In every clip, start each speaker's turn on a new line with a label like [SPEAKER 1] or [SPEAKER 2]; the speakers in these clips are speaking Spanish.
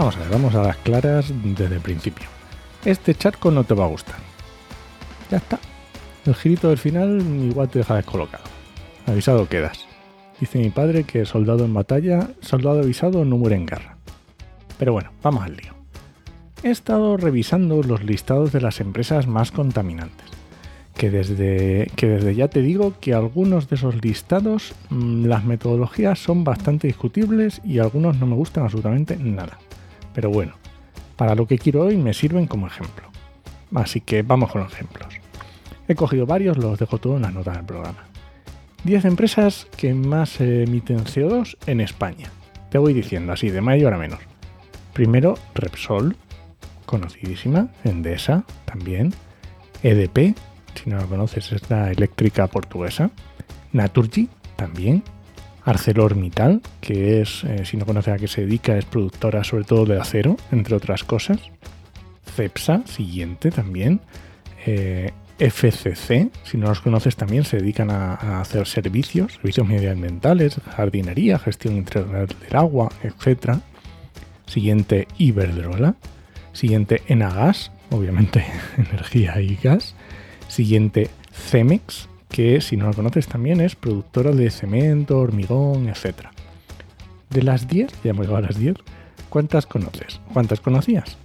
[SPEAKER 1] Vamos a ver, vamos a las claras desde el principio. Este charco no te va a gustar. Ya está. El girito del final igual te deja descolocado. Avisado quedas. Dice mi padre que soldado en batalla, soldado avisado no muere en guerra. Pero bueno, vamos al lío. He estado revisando los listados de las empresas más contaminantes. Que desde, que desde ya te digo que algunos de esos listados, mm, las metodologías son bastante discutibles y algunos no me gustan absolutamente nada. Pero bueno, para lo que quiero hoy me sirven como ejemplo. Así que vamos con los ejemplos. He cogido varios, los dejo todos en las notas del programa. 10 empresas que más emiten CO2 en España. Te voy diciendo así, de mayor a menos. Primero, Repsol, conocidísima, Endesa también, EDP, si no la conoces es la eléctrica portuguesa, Naturgy también, ArcelorMittal, que es, eh, si no conoces a qué se dedica, es productora sobre todo de acero, entre otras cosas, Cepsa, siguiente también, eh, FCC, si no los conoces también, se dedican a, hacer servicios, servicios medioambientales, jardinería, gestión integral del agua, etc. Siguiente, Iberdrola. Siguiente, Enagas, obviamente energía y gas. Siguiente, Cemex, que si no lo conoces también es productora de cemento, hormigón, etc. De las 10, ya hemos llegado a las 10, ¿cuántas conoces? ¿Cuántas conocías?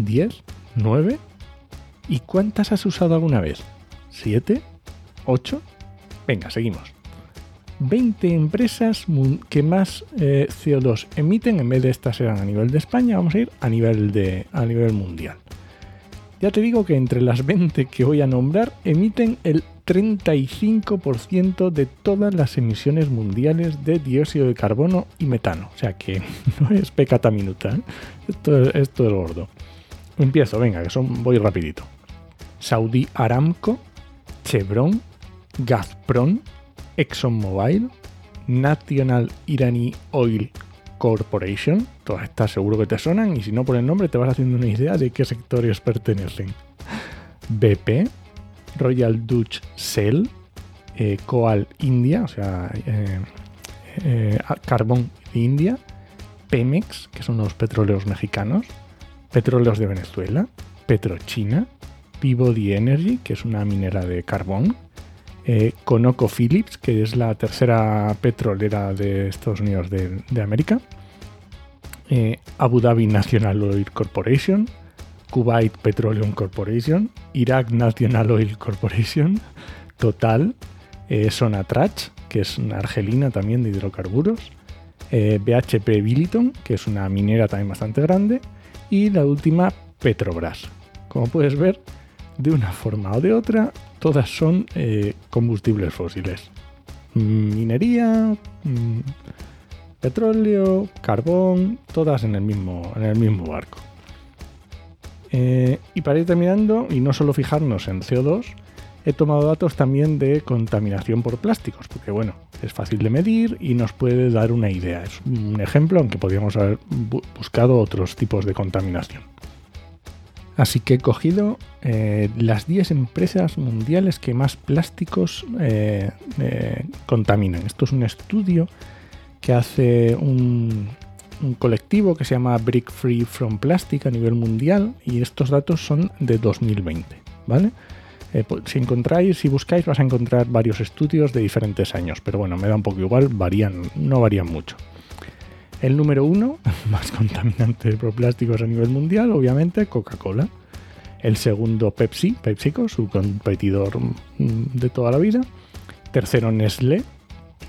[SPEAKER 1] ¿10? ¿9? ¿Y cuántas has usado alguna vez? ¿7? ¿8? Venga, seguimos. 20 empresas que más eh, CO2 emiten, en vez de estas eran a nivel de España, vamos a ir a nivel, de, a nivel mundial. Ya te digo que entre las 20 que voy a nombrar emiten el 35% de todas las emisiones mundiales de dióxido de carbono y metano. O sea que no es pecata minuta. ¿eh? Esto, esto es gordo. Empiezo, venga, que son, voy rapidito. Saudi Aramco, Chevron, Gazprom, ExxonMobil, National Irani Oil Corporation. Todas estas seguro que te sonan y si no por el nombre te vas haciendo una idea de qué sectores pertenecen. BP, Royal Dutch Shell, eh, Coal India, o sea, eh, eh, Carbón India, Pemex, que son los petróleos mexicanos, Petróleos de Venezuela, Petrochina, Peabody Energy, que es una minera de carbón, eh, ConocoPhillips, que es la tercera petrolera de Estados Unidos de, América, eh, Abu Dhabi National Oil Corporation, Kuwait Petroleum Corporation, Iraq National Oil Corporation, Total, eh, Sonatrach, que es una argelina también de hidrocarburos, BHP Billiton, que es una minera también bastante grande, y la última Petrobras. Como puedes ver, de una forma o de otra, todas son eh, combustibles fósiles. Minería, mm, petróleo, carbón, todas en el mismo, en el mismo barco. Eh, y para ir terminando, y no solo fijarnos en CO2, he tomado datos también de contaminación por plásticos, porque bueno, es fácil de medir y nos puede dar una idea. Es un ejemplo, aunque podríamos haber buscado otros tipos de contaminación. Así que he cogido eh, las 10 empresas mundiales que más plásticos eh, contaminan. Esto es un estudio que hace un, colectivo que se llama Brick Free from Plastic a nivel mundial y estos datos son de 2020, ¿vale? Pues, si encontráis, si buscáis, vas a encontrar varios estudios de diferentes años, pero bueno, me da un poco igual, varían, no varían mucho. El número uno, más contaminante por plásticos a nivel mundial, obviamente, Coca-Cola. El segundo, Pepsi, PepsiCo, su competidor mm, de toda la vida. Tercero, Nestlé,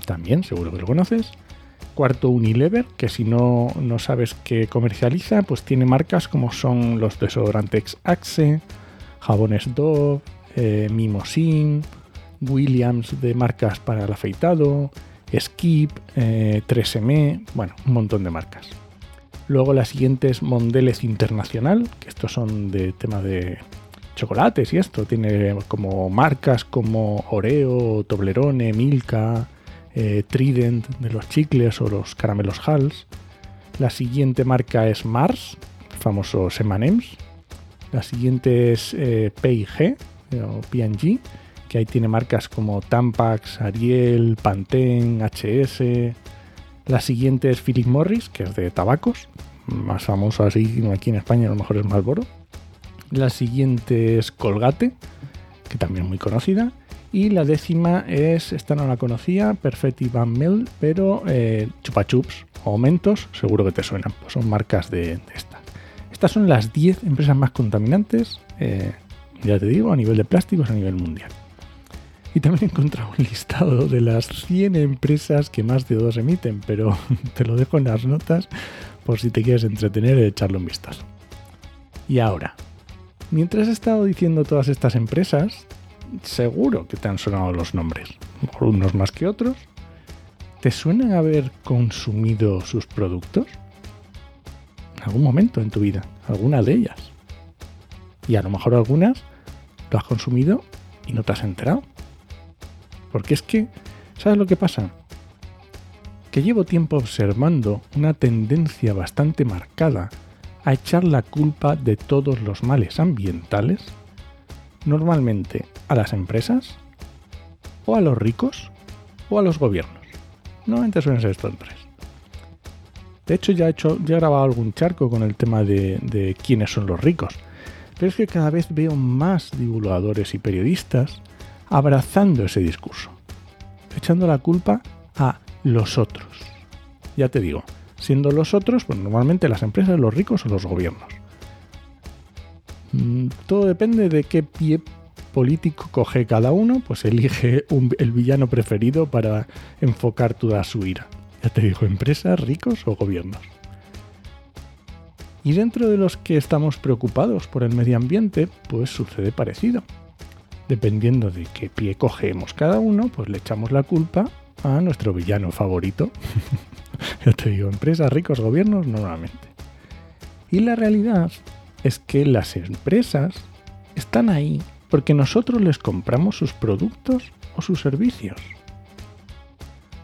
[SPEAKER 1] también, seguro que lo conoces. Cuarto, Unilever, que si no, no sabes qué comercializa, pues tiene marcas como son los desodorantes Axe, jabones Dove, eh, Mimosin, Williams de marcas para el afeitado, Skip, 3M, eh, bueno, un montón de marcas. Luego la siguiente es Mondelez Internacional, que estos son de tema de chocolates y esto. Tiene como marcas como Oreo, Toblerone, Milka, eh, Trident de los chicles o los caramelos Hals. La siguiente marca es Mars, famoso M&M's. La siguiente es eh, P&G eh, o P&G, que ahí tiene marcas como Tampax, Ariel, Pantene, HS. La siguiente es Philip Morris, que es de tabacos, más famoso así aquí en España a lo mejor es Marlboro. La siguiente es Colgate, que también es muy conocida. Y la décima es, esta no la conocía, Perfetti Van Mel, pero eh, Chupa Chups o Mentos, seguro que te suenan, pues son marcas de, estas. Estas son las 10 empresas más contaminantes, eh, ya te digo, a nivel de plásticos a nivel mundial. Y también he encontrado un listado de las 100 empresas que más de dos emiten, pero te lo dejo en las notas por si te quieres entretener y echarle un vistazo. Y ahora, Mientras he estado diciendo todas estas empresas, seguro que te han sonado los nombres, unos más que otros. ¿Te suenan haber consumido sus productos? En algún momento en tu vida, alguna de ellas. Y a lo mejor algunas lo has consumido y no te has enterado. Porque es que, ¿sabes lo que pasa? Que llevo tiempo observando una tendencia bastante marcada a echar la culpa de todos los males ambientales, normalmente a las empresas, o a los ricos, o a los gobiernos. Normalmente suelen ser estos tres. De hecho, ya he, hecho, ya grabado algún charco con el tema de, de quiénes son los ricos. Pero es que cada vez veo más divulgadores y periodistas abrazando ese discurso, echando la culpa a los otros. Ya te digo, siendo los otros, pues normalmente las empresas, los ricos o los gobiernos. Mm, todo depende de qué pie político coge cada uno, pues elige el villano preferido para enfocar toda su ira. Ya te digo, empresas, ricos o gobiernos. Y dentro de los que estamos preocupados por el medio ambiente, pues sucede parecido. Dependiendo de qué pie cogemos cada uno, pues le echamos la culpa a nuestro villano favorito. ya te digo, empresas, ricos, gobiernos, normalmente. Y la realidad es que las empresas están ahí porque nosotros les compramos sus productos o sus servicios.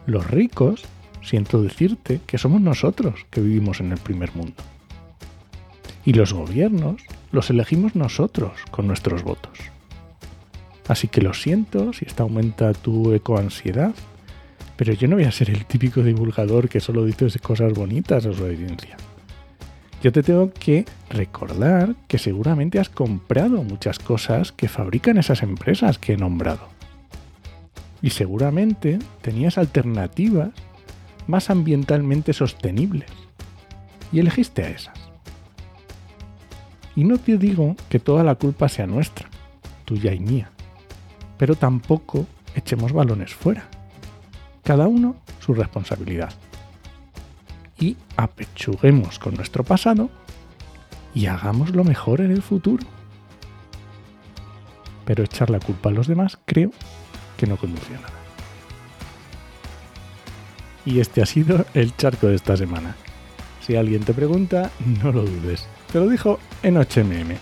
[SPEAKER 1] Los ricos, siento decirte que somos nosotros que vivimos en el primer mundo. Y los gobiernos los elegimos nosotros con nuestros votos. Así que lo siento si esta aumenta tu ecoansiedad, pero yo no voy a ser el típico divulgador que solo dice cosas bonitas a su audiencia. Yo te tengo que recordar que seguramente has comprado muchas cosas que fabrican esas empresas que he nombrado. Y seguramente tenías alternativas más ambientalmente sostenibles. Y elegiste a esas. Y no te digo que toda la culpa sea nuestra, tuya y mía. Pero tampoco echemos balones fuera cada uno su responsabilidad. Y apechuguemos con nuestro pasado y hagamos lo mejor en el futuro. Pero echar la culpa a los demás creo que no conduce a nada. Y este ha sido el charco de esta semana. Si alguien te pregunta, no lo dudes. Te lo dijo en HMM.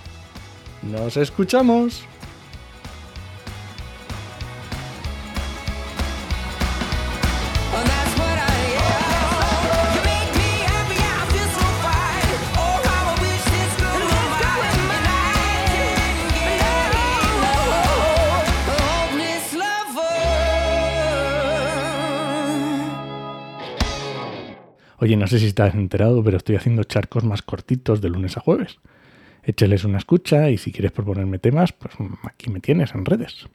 [SPEAKER 1] ¡Nos escuchamos! Oye, no sé si estás enterado, pero estoy haciendo charcos más cortitos de lunes a jueves. Écheles una escucha y si quieres proponerme temas, pues aquí me tienes en redes.